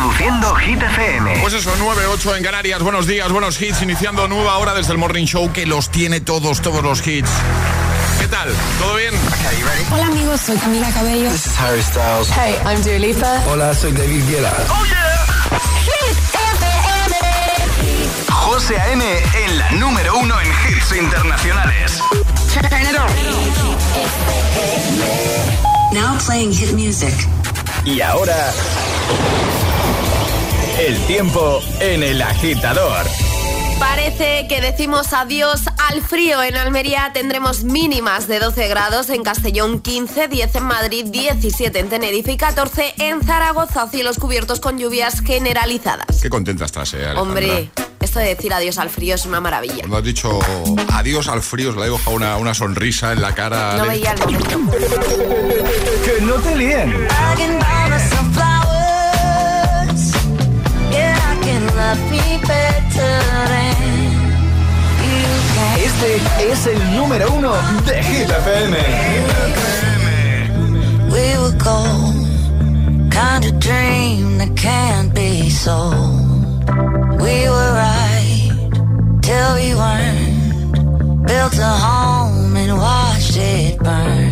Reproduciendo Hit FM. Pues eso, 9-8 en Canarias. Buenos días, buenos hits. Iniciando nueva hora desde el Morning Show que los tiene todos, todos los hits. ¿Qué tal? ¿Todo bien? Hola amigos, soy Camila Cabello. This is Harry Styles. Hey, I'm Dua Lipa. Hola, soy David Guetta. ¡Oh, yeah! Hit FM. José A.M. en la número uno en hits internacionales. Turn it on. Now playing hit music. Y ahora... El tiempo en el agitador. Parece que decimos adiós al frío. En Almería tendremos mínimas de 12 grados, en Castellón 15, 10 en Madrid, 17 en Tenerife y 14 en Zaragoza. Cielos cubiertos con lluvias generalizadas. Qué contenta estás, eh, Alejandra. Hombre, esto de decir adiós al frío es una maravilla. Cuando has dicho adiós al frío, os le ha dibujado una, una sonrisa en la cara. No Ale. veía el momento. Que no te líen. Este es el número uno de Hit FM. We were gold, kind of dream that can't be sold. We were right till we weren't. Built a home and watched it burn.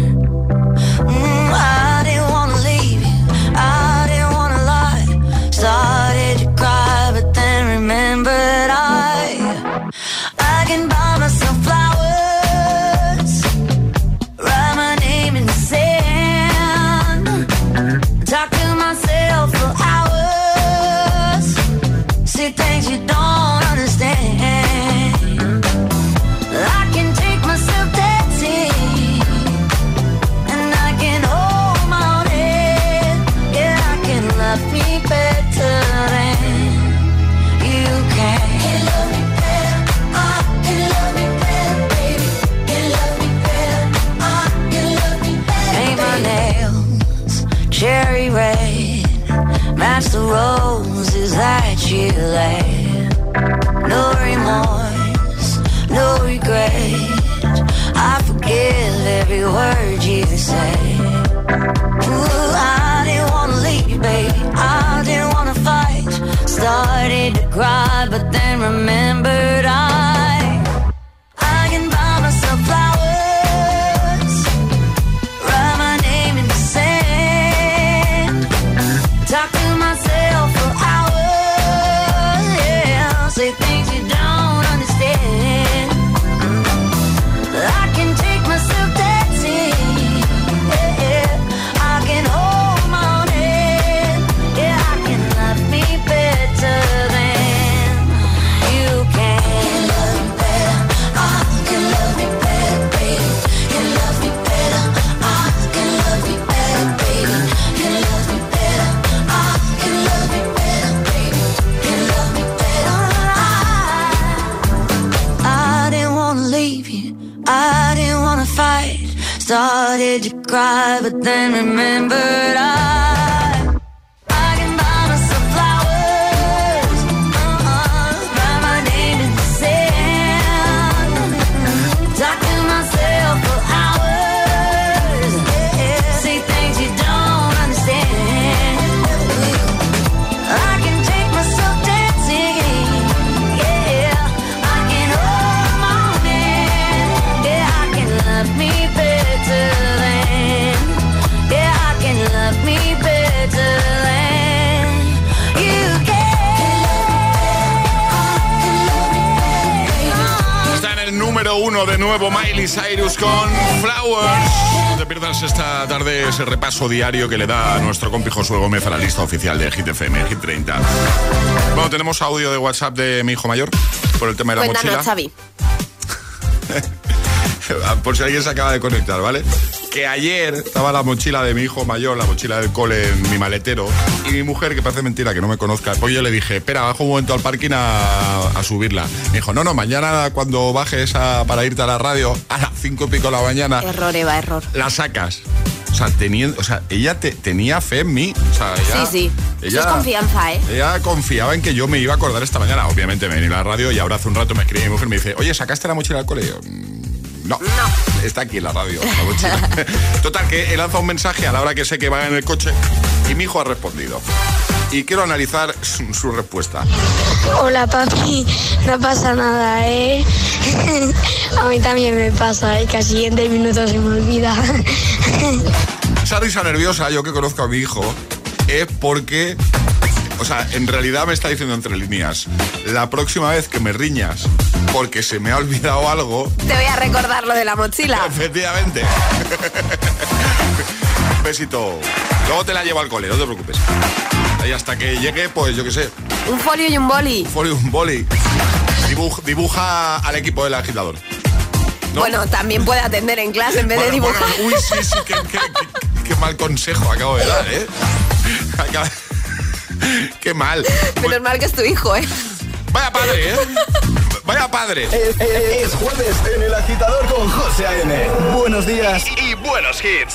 Nuevo Miley Cyrus con Flowers. No te pierdas esta tarde ese repaso diario que le da a nuestro compi Josué Gómez a la lista oficial de Hit FM, Hit 30. Bueno, tenemos audio de WhatsApp de mi hijo mayor por el tema de la Cuéntanos, mochila. Xavi. por si alguien se acaba de conectar, ¿vale? Que ayer estaba la mochila de mi hijo mayor, la mochila del cole en mi maletero, y mi mujer, que parece mentira que no me conozca, pues yo le dije, espera, bajo un momento al parking a, a subirla. Me dijo, no, no, mañana cuando bajes a- para irte a la radio, a las cinco y pico de la mañana, Error, Eva, error. la sacas. O sea, teniendo, o sea, ella te- tenía fe en mí. O sea, ella, Sí, sí. Ella, Eso es confianza, ¿eh? Ella confiaba en que yo me iba a acordar esta mañana. Obviamente me vení a la radio y ahora hace un rato me escribe mi mujer y me dice, oye, ¿sacaste la mochila al colegio? No, está aquí en la radio. la mochila. Total, que he lanzado un mensaje a la hora que sé que va en el coche Y mi hijo ha respondido. Y quiero analizar su, su respuesta. Hola papi, no pasa nada, ¿eh? A mí también me pasa, y que al siguiente minuto se me olvida. Esa risa nerviosa, yo que conozco a mi hijo, es porque o sea, en realidad me está diciendo entre líneas, la próxima vez que me riñas porque se me ha olvidado algo... Te voy a recordar lo de la mochila. Efectivamente. Besito. Luego te la llevo al cole, no te preocupes. Y hasta que llegue, pues yo qué sé. Un folio y un boli. Un folio y un boli. Dibuja, dibuja al equipo del agitador. ¿No? Bueno, también puede atender en clase en vez de dibujar. bueno, uy, sí, sí, qué, qué- qué- qué mal consejo acabo de dar, ¿eh? Qué mal. Menos mal que es tu hijo, ¿eh? Vaya padre, ¿eh? Vaya padre. Es, es- es jueves en el agitador con José A.M. Buenos días y buenos hits.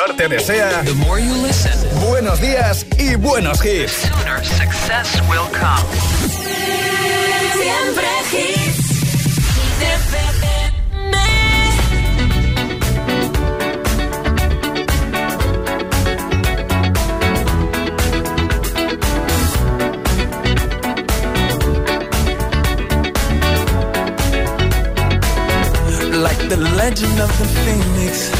Agitador te desea buenos días y buenos hits. Siempre hits. like the legend of the phoenix.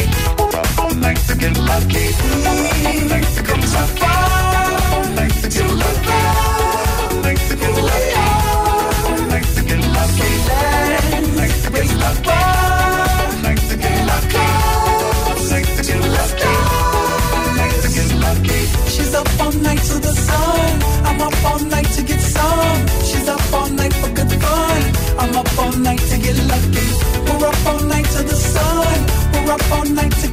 Up all night to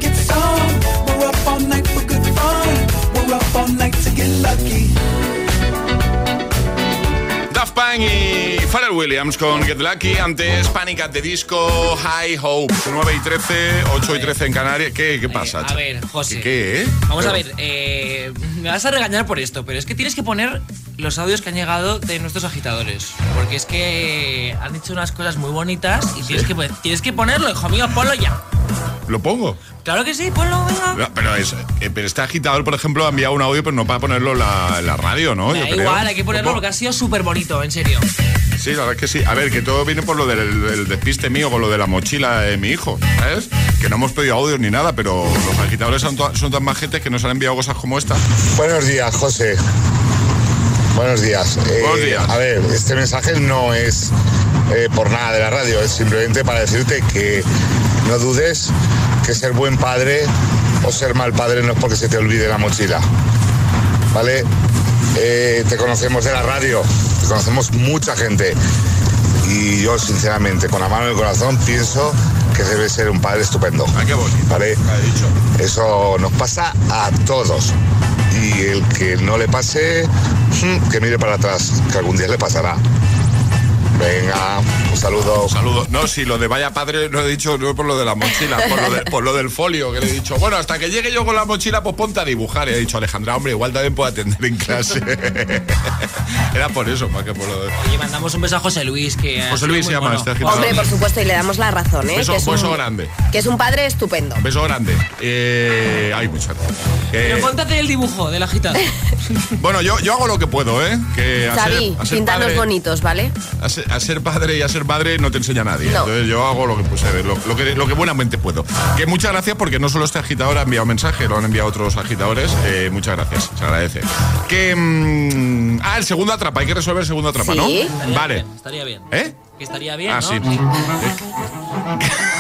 Daft Punk y Pharrell Williams con Get Lucky. Antes Panic at the Disco, High Hope. 9 y 13, 8 y 13 en Canarias. ¿Qué, qué pasa? a ver, José. ¿Qué, qué, eh? Vamos a ver, eh, me vas a regañar por esto, pero es que tienes que poner los audios que han llegado de nuestros agitadores. Porque es que han dicho unas cosas muy bonitas y tienes, que, tienes que ponerlo, hijo mío, ponlo ya. ¿Lo pongo? Claro que sí, ponlo, venga. No, Pero, es, eh, pero este agitador, por ejemplo, ha enviado un audio, pero no para ponerlo en la, radio, ¿no? Da Yo creo. igual, hay que ponerlo porque ha sido súper bonito, en serio. Sí, la verdad es que sí. A ver, que todo viene por lo del, del despiste mío con lo de la mochila de mi hijo, ¿sabes? Que no hemos pedido audios ni nada, pero los agitadores son, son tan majetes que nos han enviado cosas como esta. Buenos días, José. Buenos días. Eh, Buenos días. A ver, este mensaje no es eh, por nada de la radio, es simplemente para decirte que no dudes que ser buen padre o ser mal padre no es porque se te olvide la mochila. ¿Vale? Eh, te conocemos de la radio, te conocemos mucha gente. Y yo, sinceramente, con la mano en el corazón, pienso que debe ser un padre estupendo. Ah, qué bonito. ¿Vale? Dicho. Eso nos pasa a todos. Y el que no le pase, hmm, que mire para atrás, que algún día le pasará. Venga, un saludo. Saludos. No, si lo de vaya padre lo he dicho no por lo de la mochila, por lo, de- por lo del folio, que le he dicho, bueno, hasta que llegue yo con la mochila, pues ponte a dibujar. Y he dicho, Alejandra, hombre, igual también puedo atender en clase. Era por eso, más que por lo de... Oye, mandamos un beso a José Luis, que. ha José Luis se llama bueno. este agitador. Hombre, por supuesto, y le damos la razón, ¿eh? Beso- que, es beso un, grande. que es un padre estupendo. Beso grande. Eh, ay, muchas. Eh, Pero póntate el dibujo del agitador. bueno, yo, yo hago lo que puedo, ¿eh? Que a ser- Xavi, a ser pintanos padre- bonitos, ¿vale? A ser, a ser padre y a ser madre no te enseña nadie. No. Entonces yo hago lo que, pues, eh, lo, lo que lo que buenamente puedo. Que muchas gracias porque no solo este agitador ha enviado mensaje, lo han enviado otros agitadores. Eh, muchas gracias, se agradece. Que mm, ah, el segundo atrapa, hay que resolver el segundo atrapa, ¿no? Sí. Estaría Vale. bien, estaría bien. ¿Eh? Que estaría bien, Ah, ¿no? sí.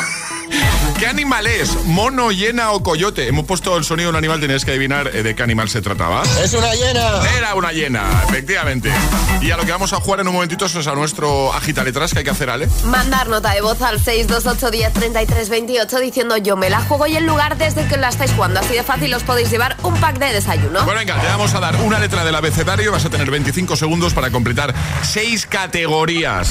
¿Qué animal es? ¿Mono, hiena o coyote? Hemos puesto el sonido de un animal, tenías que adivinar eh, de qué animal se trataba. ¡Es una llena! Era una hiena, efectivamente. Y a lo que vamos a jugar en un momentito es a nuestro agita letras que hay que hacer, Ale. Mandar nota de voz al 628 10 33 28 diciendo yo me la juego y el lugar desde que la estáis jugando. Así de fácil os podéis llevar un pack de desayuno. Bueno, venga, te vamos a dar una letra del abecedario. Vas a tener 25 segundos para completar seis categorías.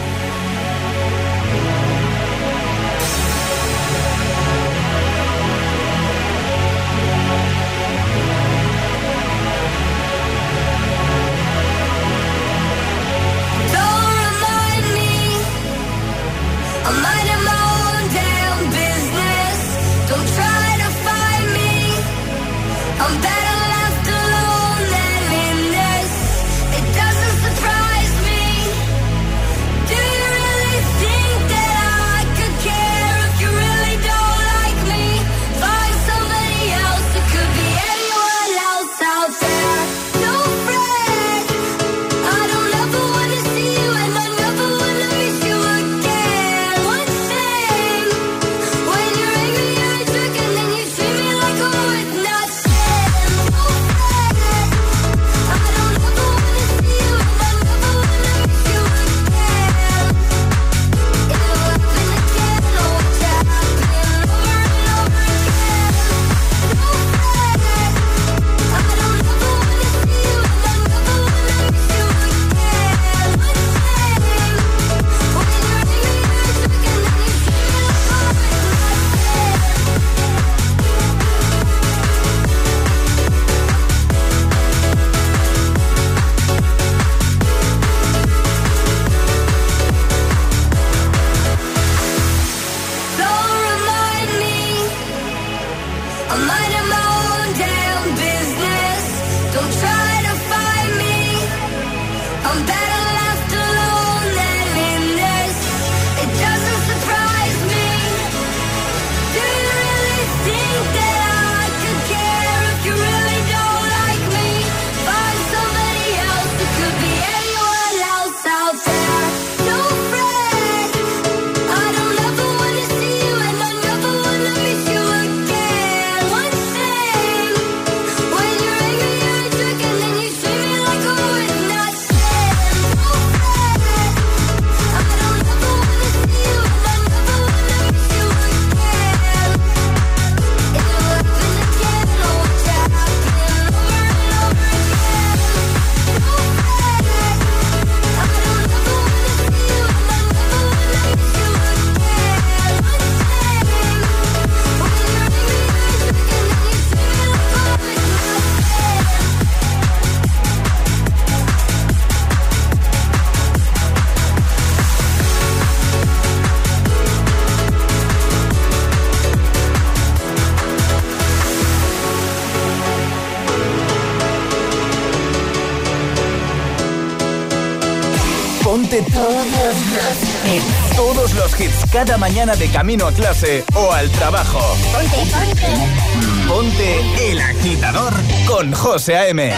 cada mañana de camino a clase o al trabajo. Ponte, ponte. Ponte el agitador con José A.M.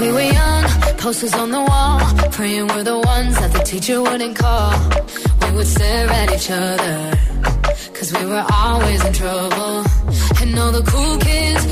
We were young, posters on the wall, praying we're the ones that the teacher wouldn't call. We would stare at each other, cause we were always in trouble. And all the cool kids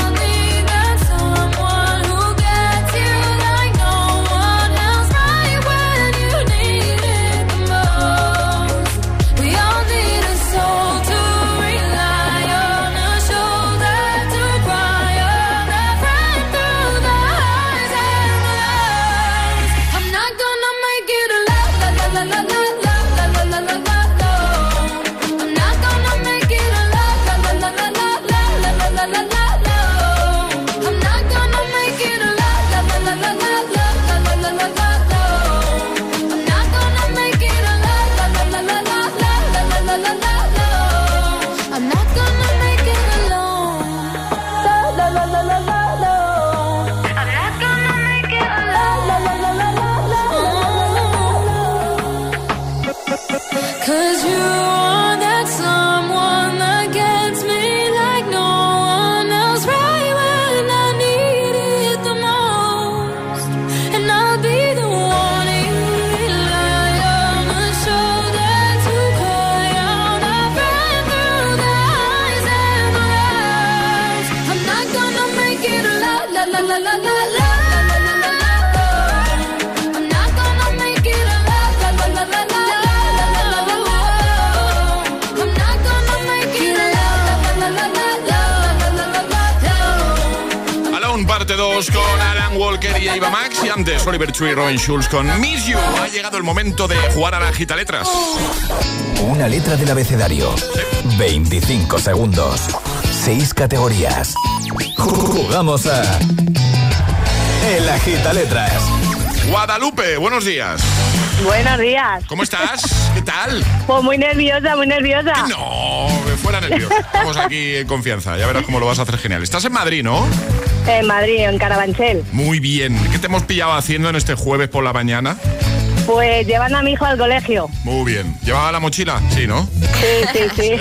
Oliver Tree y Robin Schulz con Miss You. Ha llegado el momento de jugar a la gita letras. Una letra del abecedario. 25 segundos. 6 categorías. Jugamos a. El agita letras. Guadalupe, buenos días. Buenos días. ¿Cómo estás? ¿Qué tal? Pues muy nerviosa, muy nerviosa. No, fuera nervioso. Estamos aquí en confianza. Ya verás cómo lo vas a hacer genial. Estás en Madrid, ¿no? En Madrid, en Carabanchel. Muy bien. ¿Qué te hemos pillado haciendo en este jueves por la mañana? Pues llevando a mi hijo al colegio. Muy bien. ¿Llevaba la mochila? Sí, ¿no? Sí, sí, sí.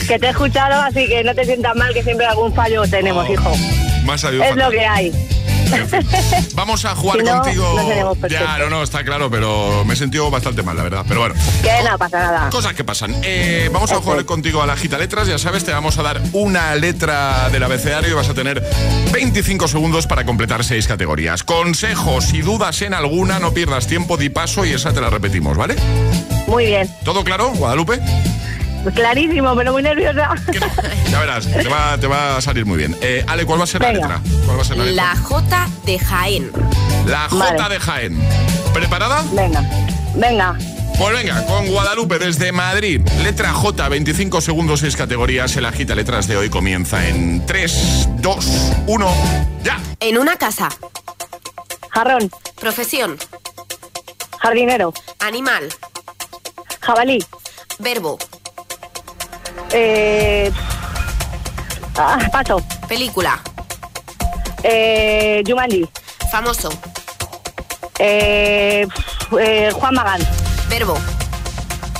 que te he escuchado, así que no te sientas mal, que siempre algún fallo tenemos, hijo. Más salido Es fatal. lo que hay. Vamos a jugar Si no, contigo. no ya, no, no, está claro, pero me he sentido bastante mal, la verdad. Pero bueno, Que no pasa nada. cosas que pasan. Eh, vamos a jugar contigo a la gita letras. Ya sabes, te vamos a dar una letra del abecedario y vas a tener 25 segundos para completar seis categorías. Consejos, si dudas en alguna, no pierdas tiempo, di paso y esa te la repetimos, ¿vale? Muy bien. ¿Todo claro, Guadalupe? Clarísimo, pero muy nerviosa. Ya verás, te va, te va a salir muy bien. Eh, Ale, ¿cuál va a ser la letra? ¿Cuál va a ser la letra? La J de Jaén. La J Vale. de Jaén. ¿Preparada? Venga, venga. Pues venga, con Guadalupe desde Madrid. Letra J, 25 segundos, 6 categorías. El agita letras de hoy comienza en 3, 2, 1, ya. En una casa. Jarrón, Profesión. jardinero, Animal. jabalí, Verbo. Eh, ah, paso, Película. eh, Jumanji, Famoso. eh, eh, Juan Magán, Verbo.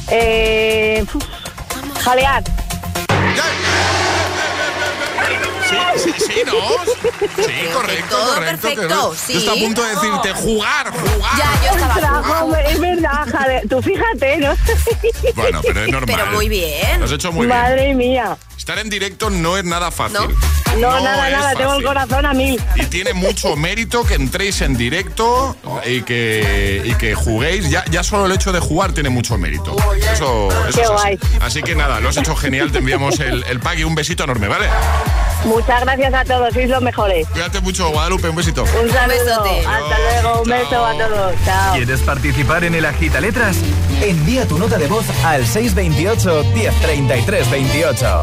eh, jalear, Sí, sí, sí, ¿no? Sí, correcto, todo correcto. perfecto, sí. Yo estaba a punto de decirte jugar, jugar. Ya, yo estaba. Ostras, hombre, es verdad, jale- tú fíjate, ¿no? Bueno, pero es normal. Pero muy bien. Lo has hecho muy Madre bien. mía. Estar en directo no es nada fácil. No, nada, nada, tengo el corazón a mil. Y tiene mucho mérito que entréis en directo y que, y que juguéis. Ya, ya solo el hecho de jugar tiene mucho mérito. Eso, eso Qué es así. guay. Así que nada, lo has hecho genial. Te enviamos el, el pack y un besito enorme, ¿vale? Muchas gracias a todos, sois los mejores. Cuídate mucho, Guadalupe. Un besito. Un saludo. besote. Hasta luego, un beso a todos. Chao. ¿Quieres participar en el agita letras? Envía tu nota de voz al 628 1033 28.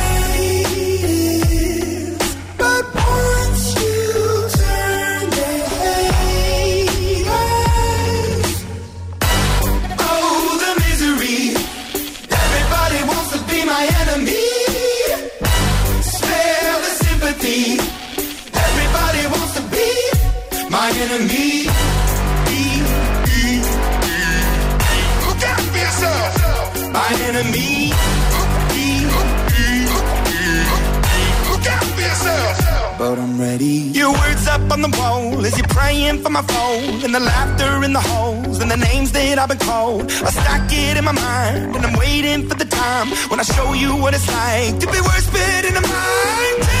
I've been called. I stack it in my mind and I'm waiting for the time when I show you what it's like to be worse fit in a mind.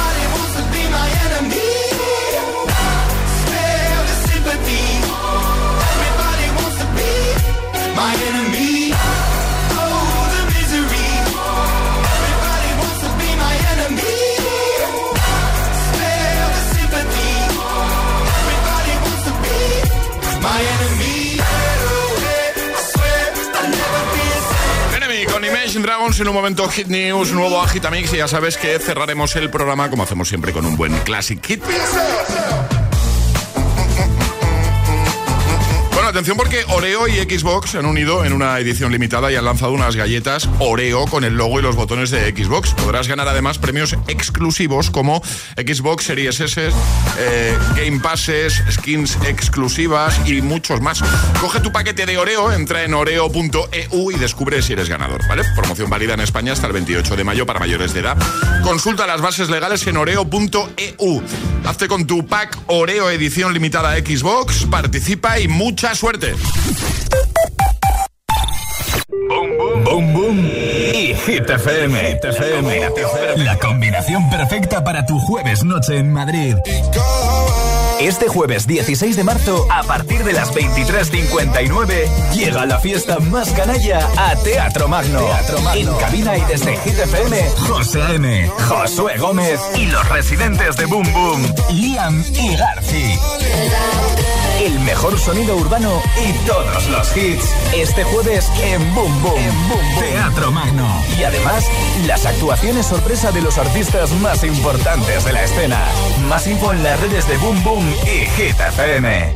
en un momento Hit News, nuevo Agitamix y ya sabes que cerraremos el programa como hacemos siempre con un buen Classic Hit. Porque Oreo y Xbox se han unido en una edición limitada y han lanzado unas galletas Oreo con el logo y los botones de Xbox. Podrás ganar además premios exclusivos como Xbox Series S, eh, Game Passes, skins exclusivas y muchos más. Coge tu paquete de Oreo, entra en oreo.eu y descubre si eres ganador, ¿vale? Promoción válida en España hasta el 28 de mayo para mayores de edad. Consulta las bases legales en oreo.eu. Hazte con tu pack Oreo edición limitada Xbox, participa y mucha suerte. Boom Boom y Hit FM. Hit FM. La combinación perfecta para tu jueves noche en Madrid. Este jueves 16 de marzo, a partir de las 23.59, llega la fiesta más canalla a Teatro Magno. En cabina y desde Hit FM, José A.M., Josué Gómez y los residentes de Boom Boom, Liam y Garci. El mejor sonido urbano y todos los hits. Este jueves en Boom Boom. Teatro Magno. Y además, las actuaciones sorpresa de los artistas más importantes de la escena. Más info en las redes de Boom Boom y Hit FM.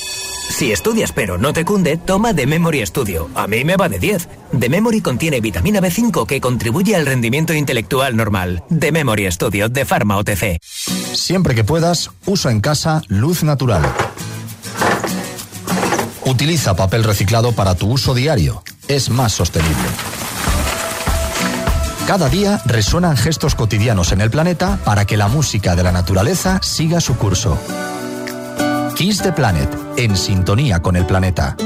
Si estudias pero no te cunde, toma The Memory Studio. A mí me va de 10. The Memory contiene vitamina B5 que contribuye al rendimiento intelectual normal. The Memory Studio de Pharma OTC. Siempre que puedas, usa en casa luz natural. Utiliza papel reciclado para tu uso diario. Es más sostenible. Cada día resuenan gestos cotidianos en el planeta para que la música de la naturaleza siga su curso. Kiss the Planet, en sintonía con el planeta.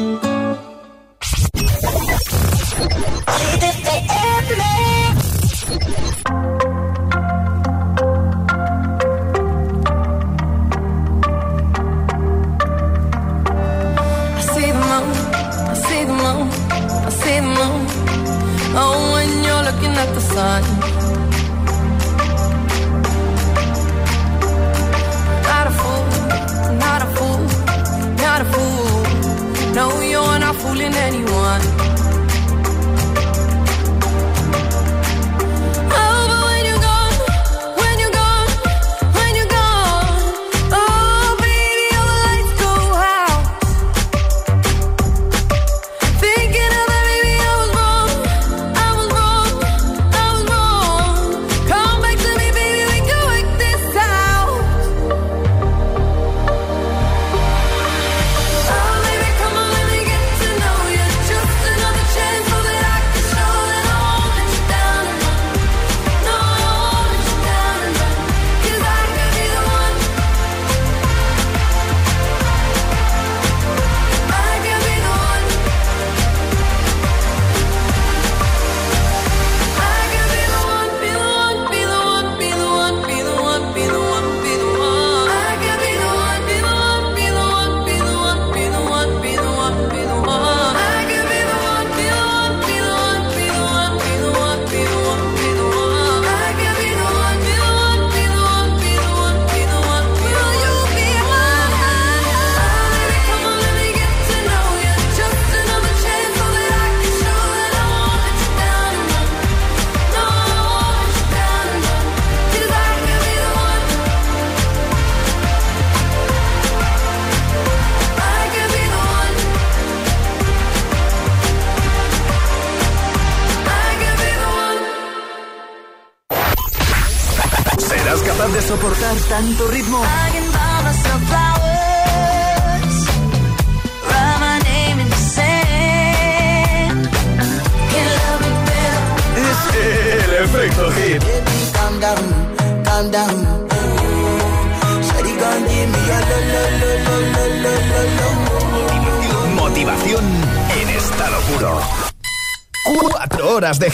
anyone.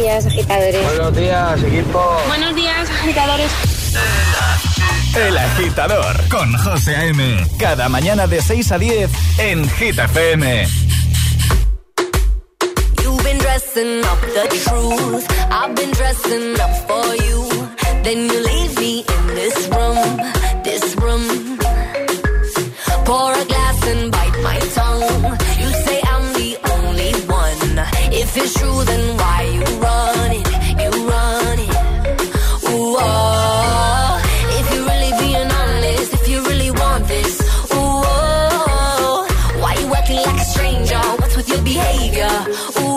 días, agitadores. Buenos días, equipo. Buenos días, agitadores. El agitador con José A.M. Cada mañana de 6 a 10 en Hit FM. You've been dressing up the truth. I've been dressing up for you. Then you leave me in this room, this room. Pour a glass and bite my tongue. You say I'm the only one. If it's true, then why? yeah. Ooh.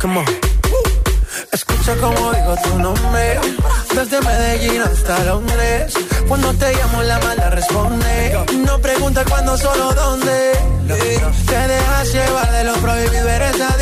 Come on. Escucha como digo tu nombre. Desde Medellín hasta Londres. Cuando te llamo la mala responde. No pregunta cuándo, solo dónde. Te dejas llevar de lo prohibido, eres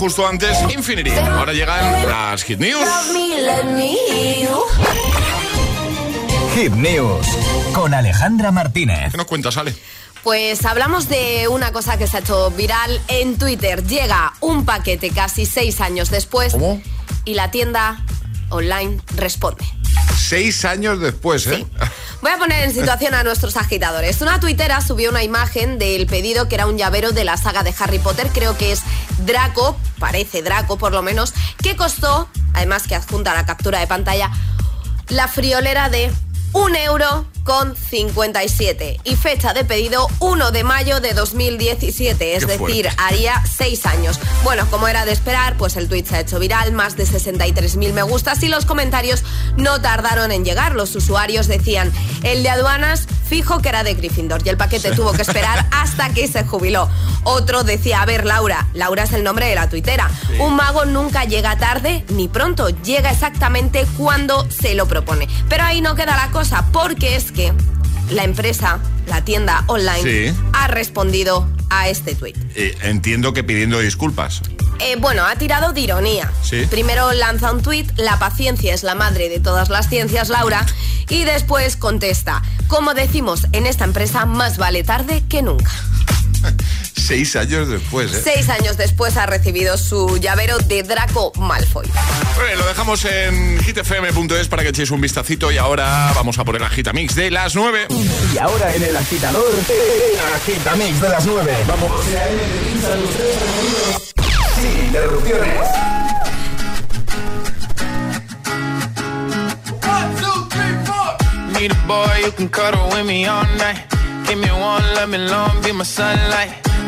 justo antes Infinity. Ahora llegan las Hit News. Hit News con Alejandra Martínez. ¿Qué nos cuentas, Ale? Pues hablamos de una cosa que se ha hecho viral en Twitter. Llega un paquete casi seis años después y la tienda online responde. Seis años después, ¿eh? Voy a poner en situación a nuestros agitadores. Una tuitera subió una imagen del pedido que era un llavero de la saga de Harry Potter, creo que es Draco, parece Draco por lo menos, que costó, además que adjunta la captura de pantalla, la friolera de un euro con 57 y fecha de pedido 1 de mayo de 2017, es Qué decir, fuerte. haría 6 años. Bueno, como era de esperar, pues el tweet se ha hecho viral, más de 63.000 me gustas y los comentarios no tardaron en llegar. Los usuarios decían, el de aduanas fijo que era de Gryffindor y el paquete Sí. tuvo que esperar hasta que se jubiló. Otro decía, a ver, Laura, Laura es el nombre de la tuitera. Sí. Un mago nunca llega tarde ni pronto, llega exactamente cuando se lo propone. Pero ahí no queda la cosa, porque es que la empresa, la tienda online, Sí. ha respondido a este tuit. Eh, entiendo que pidiendo disculpas. Eh, bueno, ha tirado de ironía. Sí. Primero lanza un tuit, la paciencia es la madre de todas las ciencias, Laura, y después contesta, como decimos en esta empresa, más vale tarde que nunca. Seis años después, ¿eh? Seis años después ha recibido su llavero de Draco Malfoy. Bueno, lo dejamos en hitfm.es para que echéis un vistacito y ahora vamos a poner la Gita Mix de las 9. Y ahora en el agitador, el agitamix de las 9. Vamos. Sin interrupciones. Need a boy you can cuddle with me all night. Give me one, let me long, be my sunlight.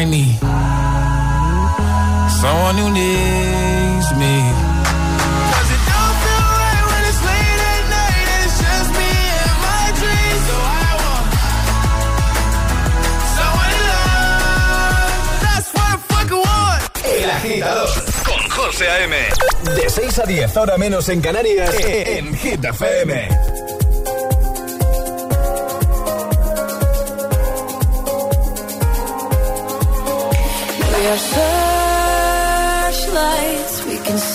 I need someone who needs me. 'Cause it don't feel right when it's late at night and it's just me and my dreams. So I want someone to love. That's what I fucking want. El agitador con José A.M. De 6 a 10, hora menos en Canarias, en Hit FM.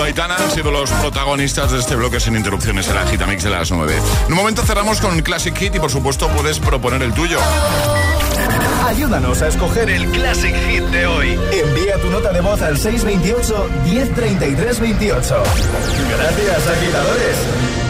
junto a han sido los protagonistas de este bloque sin interrupciones en la Gita Mix de las 9. En un momento cerramos con Classic Hit y por supuesto puedes proponer el tuyo. Ayúdanos a escoger el Classic Hit de hoy. Envía tu nota de voz al 628 1033 28. Gracias, agitadores.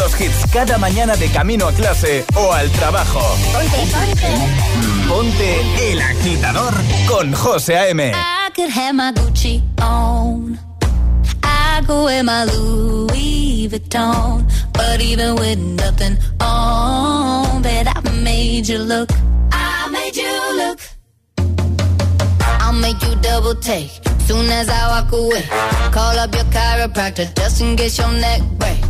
Los hits cada mañana de camino a clase o al trabajo. Ponte El Agitador con José A.M. I could have my Gucci on. I could wear my Louis Vuitton. But even with nothing on, bet I made you look. I made you look. I'll make you double take. Soon as I walk away, call up your chiropractor just in case your neck break.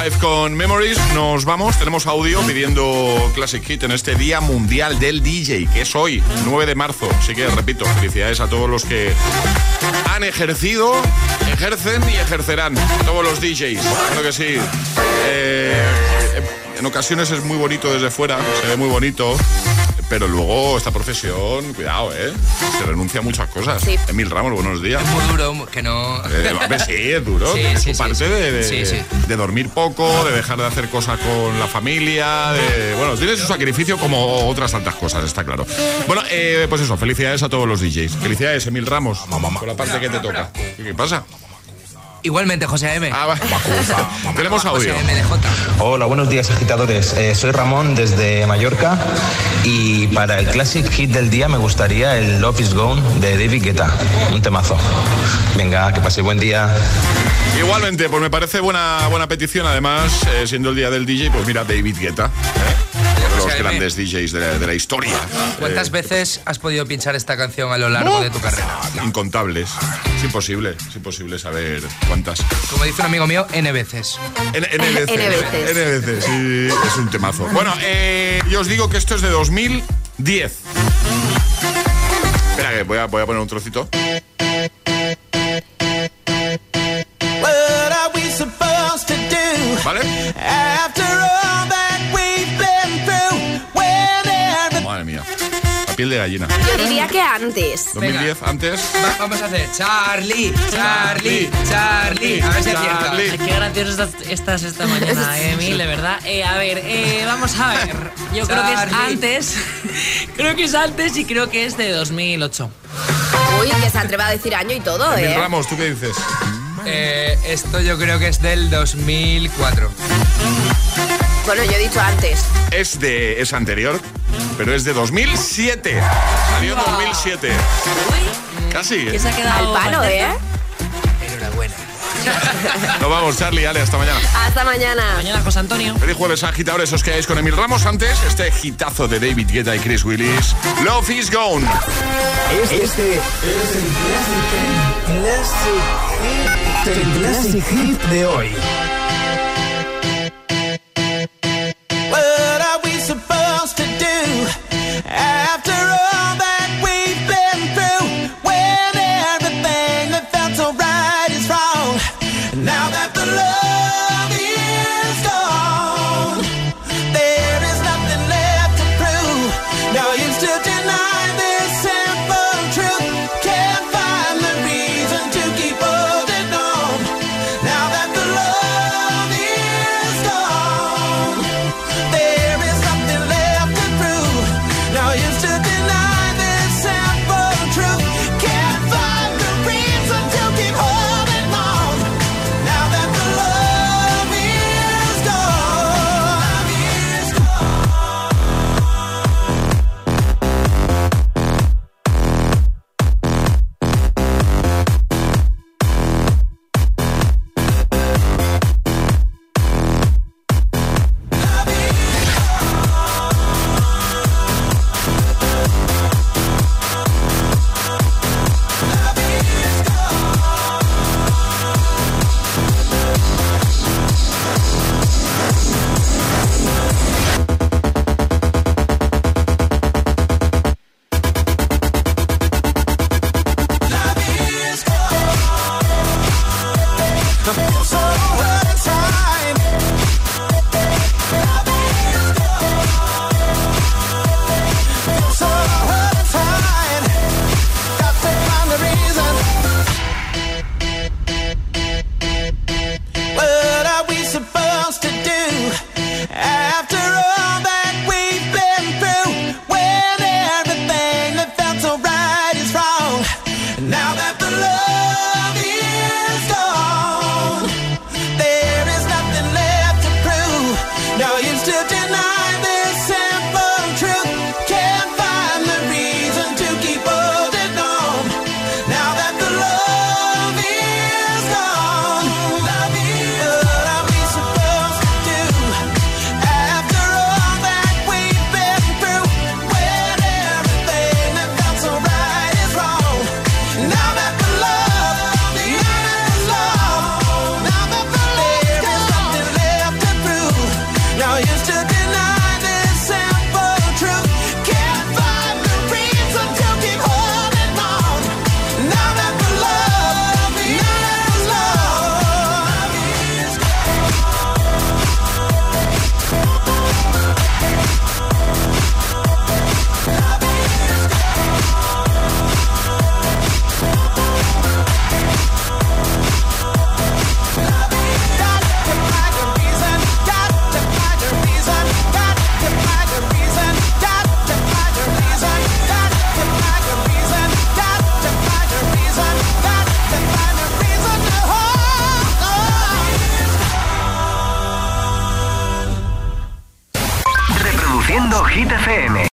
5 con Memories. Nos vamos. Tenemos audio pidiendo Classic Hit en este Día Mundial del DJ, que es hoy, 9 de marzo. Así que, repito, felicidades a todos los que han ejercido, ejercen y ejercerán. Todos los DJs. Claro que sí. Eh, en ocasiones es muy bonito desde fuera, se ve muy bonito. Pero luego esta profesión, cuidado, ¿eh? Se renuncia a muchas cosas. Emil Ramos, buenos días. Muy duro, que no. Eh, a ver, sí, es duro. Sí, es sí, sí, parte sí. De, de- Sí, sí. de dormir poco, de dejar de hacer cosas con la familia. de- bueno, tiene su sacrificio como otras tantas cosas, está claro. Bueno, eh, pues eso, felicidades a todos los DJs. Felicidades, Emil Ramos, por la parte que te toca. ¿Qué, qué pasa? Igualmente, José M. Ah, Tenemos audio. Hola, buenos días agitadores. Eh, soy Ramón desde Mallorca y para el Classic Hit del día me gustaría el Love is Gone de David Guetta. Un temazo. Venga, que pase buen día. Igualmente, pues me parece buena, buena petición. Además, eh, siendo el día del DJ, pues mira, David Guetta. ¿eh? Uno de los sea, grandes DJs de la, de la historia. ¿Cuántas Eh, veces has podido pinchar esta canción a lo largo de tu carrera? Incontables. Es imposible, es imposible saber cuántas. Como dice un amigo mío, N veces. N, N veces. N veces, sí, es un temazo. Bueno, eh, yo os digo que esto es de 2010. Espera, que voy a, voy a poner un trocito. Piel de gallina. Yo diría que antes. 2010, antes. Va- vamos a hacer Charlie, Charlie, Charlie. A ver si acierta. Qué graciosas estás, estás esta mañana, Emil, de verdad. Eh, a ver, eh, vamos a ver. Yo creo que es antes. creo que es antes y creo que es de 2008. Uy, que se atreva a decir año y todo, Emil ¿eh? Ramos, ¿tú qué dices? Eh, esto yo creo que es del 2004. Bueno, yo he dicho antes. Es de. es anterior, pero es de 2007. Salió en 2007. Casi. ¿eh? Que se ha quedado Al palo, ¿eh? Enhorabuena. Nos vamos, Charlie, Ale, hasta mañana. Hasta mañana. Mañana, José Antonio. Feliz jueves, agitadores, os quedáis con Emil Ramos. Antes, este hitazo de David Guetta y Chris Willis. Love is gone. Este, este es el Classic, el Classic Hit de hoy.